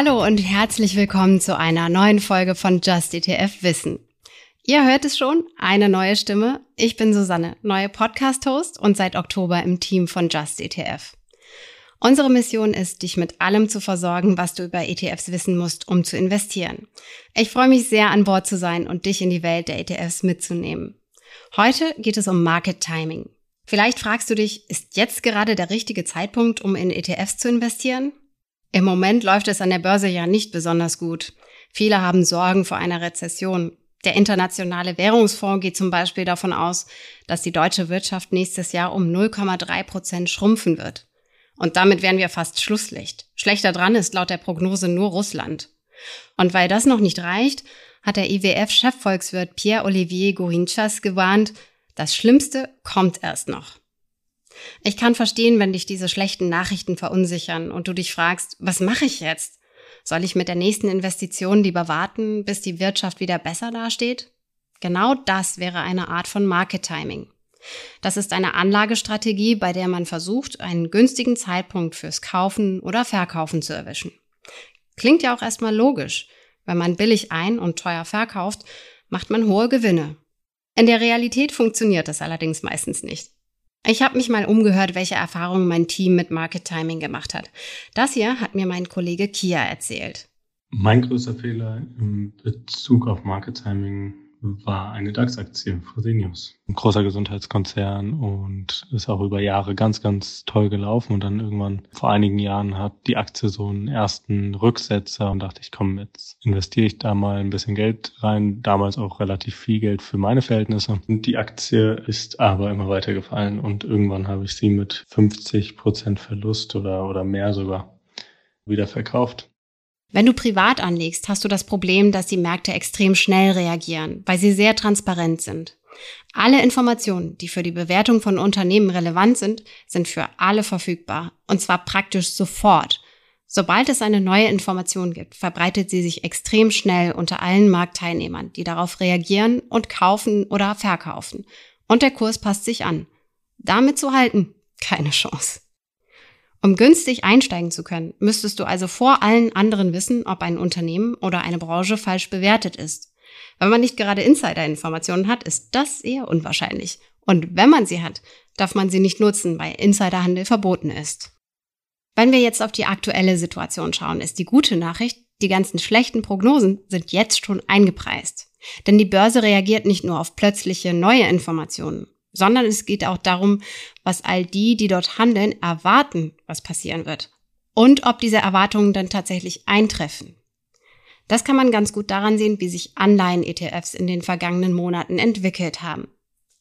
Hallo und herzlich willkommen zu einer neuen Folge von Just ETF Wissen. Ihr hört es schon, eine neue Stimme. Ich bin Susanne, neue Podcast-Host und seit Oktober im Team von Just ETF. Unsere Mission ist, dich mit allem zu versorgen, was du über ETFs wissen musst, um zu investieren. Ich freue mich sehr, an Bord zu sein und dich in die Welt der ETFs mitzunehmen. Heute geht es um Market Timing. Vielleicht fragst du dich, ist jetzt gerade der richtige Zeitpunkt, um in ETFs zu investieren? Im Moment läuft es an der Börse ja nicht besonders gut. Viele haben Sorgen vor einer Rezession. Der Internationale Währungsfonds geht zum Beispiel davon aus, dass die deutsche Wirtschaft nächstes Jahr um 0,3 Prozent schrumpfen wird. Und damit wären wir fast Schlusslicht. Schlechter dran ist laut der Prognose nur Russland. Und weil das noch nicht reicht, hat der IWF-Chefvolkswirt Pierre-Olivier Gourinchas gewarnt, das Schlimmste kommt erst noch. Ich kann verstehen, wenn dich diese schlechten Nachrichten verunsichern und du dich fragst, was mache ich jetzt? Soll ich mit der nächsten Investition lieber warten, bis die Wirtschaft wieder besser dasteht? Genau das wäre eine Art von Market Timing. Das ist eine Anlagestrategie, bei der man versucht, einen günstigen Zeitpunkt fürs Kaufen oder Verkaufen zu erwischen. Klingt ja auch erstmal logisch. Wenn man billig ein und teuer verkauft, macht man hohe Gewinne. In der Realität funktioniert das allerdings meistens nicht. Ich habe mich mal umgehört, welche Erfahrungen mein Team mit Market Timing gemacht hat. Das hier hat mir mein Kollege Kia erzählt. Mein größter Fehler im Bezug auf Market Timing war eine DAX-Aktie, Fresenius. Ein großer Gesundheitskonzern und ist auch über Jahre ganz, ganz toll gelaufen. Und dann irgendwann vor einigen Jahren hat die Aktie so einen ersten Rücksetzer und dachte ich, komm, jetzt investiere ich da mal ein bisschen Geld rein. Damals auch relativ viel Geld für meine Verhältnisse. Und die Aktie ist aber immer weiter gefallen und irgendwann habe ich sie mit 50 Prozent Verlust oder, oder mehr sogar wieder verkauft. Wenn du privat anlegst, hast du das Problem, dass die Märkte extrem schnell reagieren, weil sie sehr transparent sind. Alle Informationen, die für die Bewertung von Unternehmen relevant sind, sind für alle verfügbar. Und zwar praktisch sofort. Sobald es eine neue Information gibt, verbreitet sie sich extrem schnell unter allen Marktteilnehmern, die darauf reagieren und kaufen oder verkaufen. Und der Kurs passt sich an. Damit zu halten, keine Chance. Um günstig einsteigen zu können, müsstest du also vor allen anderen wissen, ob ein Unternehmen oder eine Branche falsch bewertet ist. Wenn man nicht gerade Insider-Informationen hat, ist das eher unwahrscheinlich. Und wenn man sie hat, darf man sie nicht nutzen, weil Insiderhandel verboten ist. Wenn wir jetzt auf die aktuelle Situation schauen, ist die gute Nachricht, die ganzen schlechten Prognosen sind jetzt schon eingepreist. Denn die Börse reagiert nicht nur auf plötzliche neue Informationen sondern es geht auch darum, was all die, die dort handeln, erwarten, was passieren wird. Und ob diese Erwartungen dann tatsächlich eintreffen. Das kann man ganz gut daran sehen, wie sich Anleihen-ETFs in den vergangenen Monaten entwickelt haben.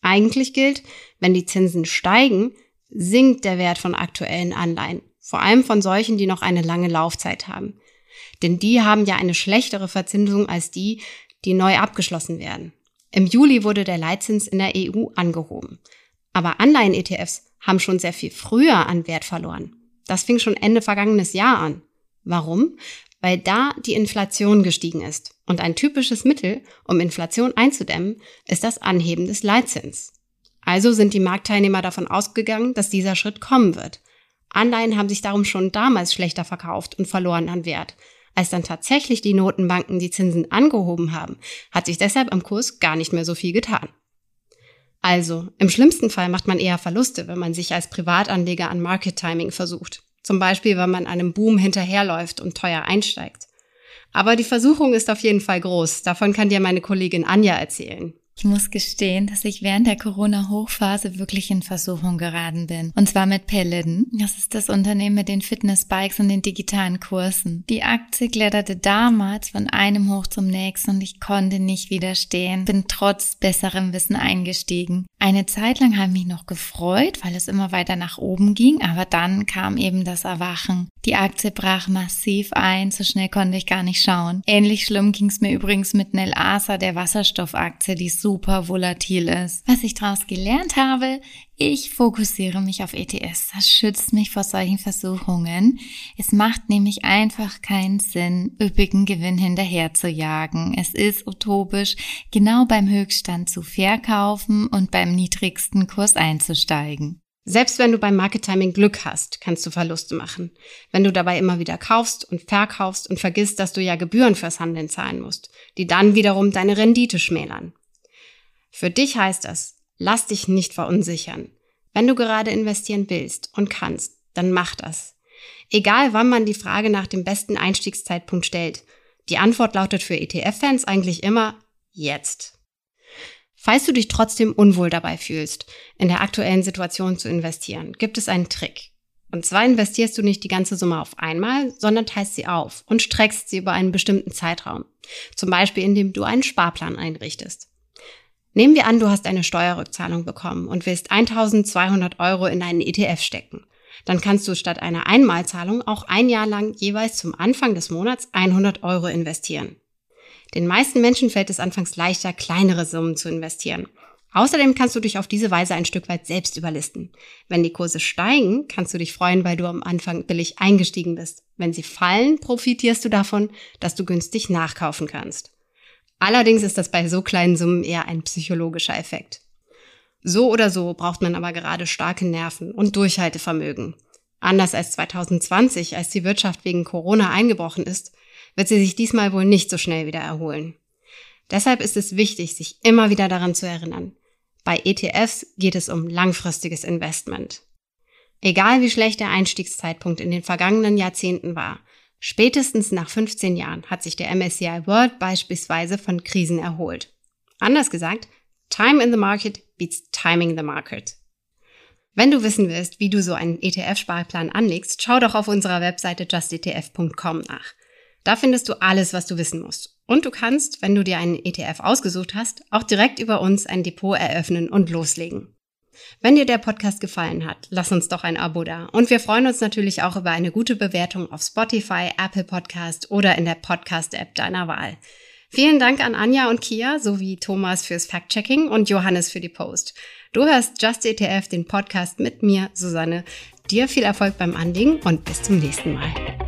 Eigentlich gilt, wenn die Zinsen steigen, sinkt der Wert von aktuellen Anleihen, vor allem von solchen, die noch eine lange Laufzeit haben. Denn die haben ja eine schlechtere Verzinsung als die, die neu abgeschlossen werden. Im Juli wurde der Leitzins in der EU angehoben. Aber Anleihen-ETFs haben schon sehr viel früher an Wert verloren. Das fing schon Ende vergangenes Jahr an. Warum? Weil da die Inflation gestiegen ist. Und ein typisches Mittel, um Inflation einzudämmen, ist das Anheben des Leitzins. Also sind die Marktteilnehmer davon ausgegangen, dass dieser Schritt kommen wird. Anleihen haben sich darum schon damals schlechter verkauft und verloren an Wert. Als dann tatsächlich die Notenbanken die Zinsen angehoben haben, hat sich deshalb am Kurs gar nicht mehr so viel getan. Also, im schlimmsten Fall macht man eher Verluste, wenn man sich als Privatanleger an Market Timing versucht. Zum Beispiel, wenn man einem Boom hinterherläuft und teuer einsteigt. Aber die Versuchung ist auf jeden Fall groß. Davon kann dir meine Kollegin Anja erzählen. Ich muss gestehen, dass ich während der Corona-Hochphase wirklich in Versuchung geraten bin. Und zwar mit Paladin. Das ist das Unternehmen mit den Fitnessbikes und den digitalen Kursen. Die Aktie kletterte damals von einem Hoch zum nächsten und ich konnte nicht widerstehen. Bin trotz besserem Wissen eingestiegen. Eine Zeit lang habe ich mich noch gefreut, weil es immer weiter nach oben ging, aber dann kam eben das Erwachen. Die Aktie brach massiv ein, so schnell konnte ich gar nicht schauen. Ähnlich schlimm ging es mir übrigens mit Nel Asa, der Wasserstoffaktie, die super volatil ist. Was ich daraus gelernt habe, ich fokussiere mich auf ETS. Das schützt mich vor solchen Versuchungen. Es macht nämlich einfach keinen Sinn, üppigen Gewinn hinterher zu jagen. Es ist utopisch, genau beim Höchststand zu verkaufen und beim niedrigsten Kurs einzusteigen. Selbst wenn du beim Market Timing Glück hast, kannst du Verluste machen. Wenn du dabei immer wieder kaufst und verkaufst und vergisst, dass du ja Gebühren fürs Handeln zahlen musst, die dann wiederum deine Rendite schmälern. Für dich heißt das, lass dich nicht verunsichern. Wenn du gerade investieren willst und kannst, dann mach das. Egal wann man die Frage nach dem besten Einstiegszeitpunkt stellt. Die Antwort lautet für ETF-Fans eigentlich immer jetzt. Falls du dich trotzdem unwohl dabei fühlst, in der aktuellen Situation zu investieren, gibt es einen Trick. Und zwar investierst du nicht die ganze Summe auf einmal, sondern teilst sie auf und streckst sie über einen bestimmten Zeitraum. Zum Beispiel, indem du einen Sparplan einrichtest. Nehmen wir an, du hast eine Steuerrückzahlung bekommen und willst 1200 Euro in einen ETF stecken. Dann kannst du statt einer Einmalzahlung auch ein Jahr lang jeweils zum Anfang des Monats 100 Euro investieren. Den meisten Menschen fällt es anfangs leichter, kleinere Summen zu investieren. Außerdem kannst du dich auf diese Weise ein Stück weit selbst überlisten. Wenn die Kurse steigen, kannst du dich freuen, weil du am Anfang billig eingestiegen bist. Wenn sie fallen, profitierst du davon, dass du günstig nachkaufen kannst. Allerdings ist das bei so kleinen Summen eher ein psychologischer Effekt. So oder so braucht man aber gerade starke Nerven und Durchhaltevermögen. Anders als 2020, als die Wirtschaft wegen Corona eingebrochen ist, wird sie sich diesmal wohl nicht so schnell wieder erholen. Deshalb ist es wichtig, sich immer wieder daran zu erinnern. Bei ETFs geht es um langfristiges Investment. Egal wie schlecht der Einstiegszeitpunkt in den vergangenen Jahrzehnten war, spätestens nach 15 Jahren hat sich der MSCI World beispielsweise von Krisen erholt. Anders gesagt, Time in the Market beats Timing the Market. Wenn du wissen willst, wie du so einen ETF-Sparplan anlegst, schau doch auf unserer Webseite justetf.com nach. Da findest du alles, was du wissen musst. Und du kannst, wenn du dir einen ETF ausgesucht hast, auch direkt über uns ein Depot eröffnen und loslegen. Wenn dir der Podcast gefallen hat, lass uns doch ein Abo da. Und wir freuen uns natürlich auch über eine gute Bewertung auf Spotify, Apple Podcast oder in der Podcast-App deiner Wahl. Vielen Dank an Anja und Kia sowie Thomas fürs Fact-Checking und Johannes für die Post. Du hörst Just ETF, den Podcast mit mir, Susanne. Dir viel Erfolg beim Anlegen und bis zum nächsten Mal.